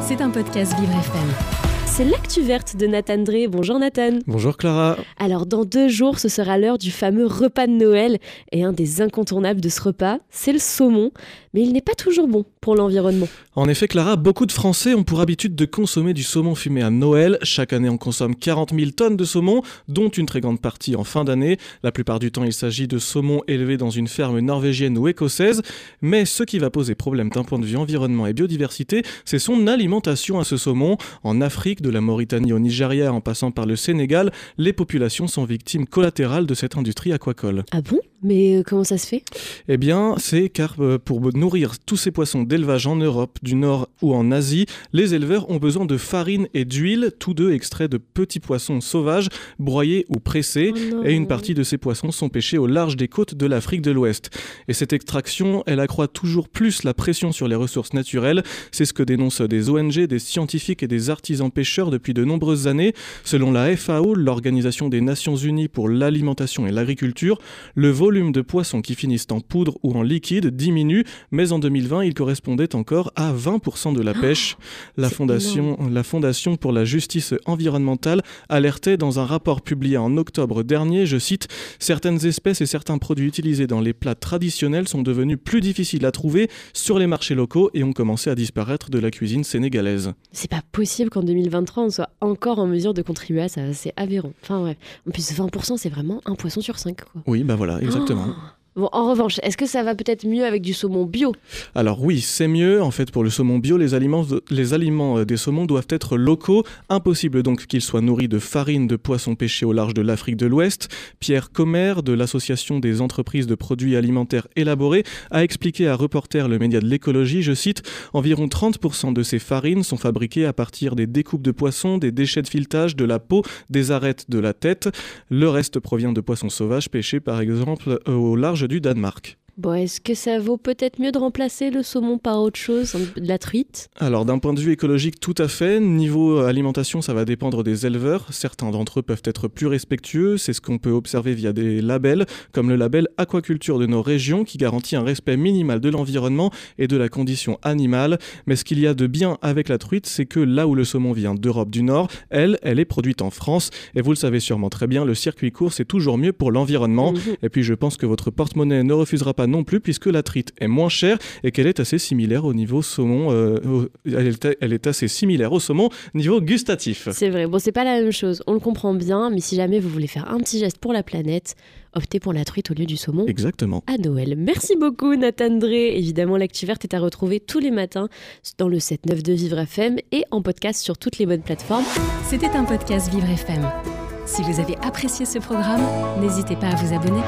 C'est un podcast Vivre FM c'est l'actu verte de Nathan Drey. Bonjour Nathan. Bonjour Clara. Alors dans deux jours, ce sera l'heure du fameux repas de Noël. Et un des incontournables de ce repas, c'est le saumon. Mais il n'est pas toujours bon pour l'environnement. En effet Clara, beaucoup de Français ont pour habitude de consommer du saumon fumé à Noël. Chaque année on consomme 40 000 tonnes de saumon, dont une très grande partie en fin d'année. La plupart du temps il s'agit de saumon élevé dans une ferme norvégienne ou écossaise. Mais ce qui va poser problème d'un point de vue environnement et biodiversité, c'est son alimentation à ce saumon. En Afrique, de la Mauritanie au Nigeria en passant par le Sénégal, les populations sont victimes collatérales de cette industrie aquacole. Ah bon? Mais euh, comment ça se fait? Eh bien, c'est car euh, pour nourrir tous ces poissons d'élevage en Europe, du Nord ou en Asie, les éleveurs ont besoin de farine et d'huile, tous deux extraits de petits poissons sauvages, broyés ou pressés, oh et une partie de ces poissons sont pêchés au large des côtes de l'Afrique de l'Ouest. Et cette extraction, elle accroît toujours plus la pression sur les ressources naturelles, c'est ce que dénoncent des ONG, des scientifiques et des artisans pêcheurs depuis de nombreuses années. Selon la FAO, l'Organisation des Nations Unies pour l'alimentation et l'agriculture, le volume de poissons qui finissent en poudre ou en liquide diminue, mais en 2020, il correspondait encore à 20% de la oh, pêche. la, fondation, la Fondation pour la justice environnementale alertait dans un rapport publié en octobre dernier, je cite, Certaines espèces et certains produits utilisés dans les plats traditionnels sont devenus plus difficiles à trouver sur les marchés locaux et ont commencé à disparaître de la cuisine sénégalaise. C'est pas possible qu'en 2023 on soit encore en mesure de contribuer à ça, c'est aberrant. Enfin ouais, en plus 20% c'est vraiment un poisson sur 5 quoi. Oui, bah voilà, exactement. Exactement. En revanche, est-ce que ça va peut-être mieux avec du saumon bio? Alors oui, c'est mieux. En fait, pour le saumon bio, les aliments, les aliments euh, des saumons doivent être locaux. Impossible donc qu'ils soient nourris de farine de poissons pêchés au large de l'Afrique de l'Ouest. Pierre Commer, de l'Association des entreprises de produits alimentaires élaborés, a expliqué à Reporter, le média de l'écologie, je cite, environ 30% de ces farines sont fabriquées à partir des découpes de poissons, des déchets de filetage, de la peau, des arêtes de la tête. Le reste provient de poissons sauvages pêchés par exemple euh, au large du Danemark. Bon, est-ce que ça vaut peut-être mieux de remplacer le saumon par autre chose, de la truite? Alors, d'un point de vue écologique, tout à fait. Niveau alimentation, ça va dépendre des éleveurs. Certains d'entre eux peuvent être plus respectueux. C'est ce qu'on peut observer via des labels, comme le label Aquaculture de nos régions, qui garantit un respect minimal de l'environnement et de la condition animale. Mais ce qu'il y a de bien avec la truite, c'est que là où le saumon vient d'Europe du Nord, elle, elle est produite en France. Et vous le savez sûrement très bien, le circuit court, c'est toujours mieux pour l'environnement. Mhm. Et puis, je pense que votre porte-monnaie ne refusera pas non plus puisque la trite est moins chère et qu'elle est assez similaire au niveau saumon. Euh, elle, est, assez similaire au saumon niveau gustatif. C'est vrai. Bon, c'est pas la même chose. On le comprend bien, mais si jamais vous voulez faire un petit geste pour la planète, optez pour la truite au lieu du saumon. Exactement. À Noël. Merci beaucoup, Nathan Drey. Évidemment, l'actu verte est à retrouver tous les matins dans le 7-9 de Vivre FM et en podcast sur toutes les bonnes plateformes. C'était un podcast Vivre FM. Si vous avez apprécié ce programme, n'hésitez pas à vous abonner.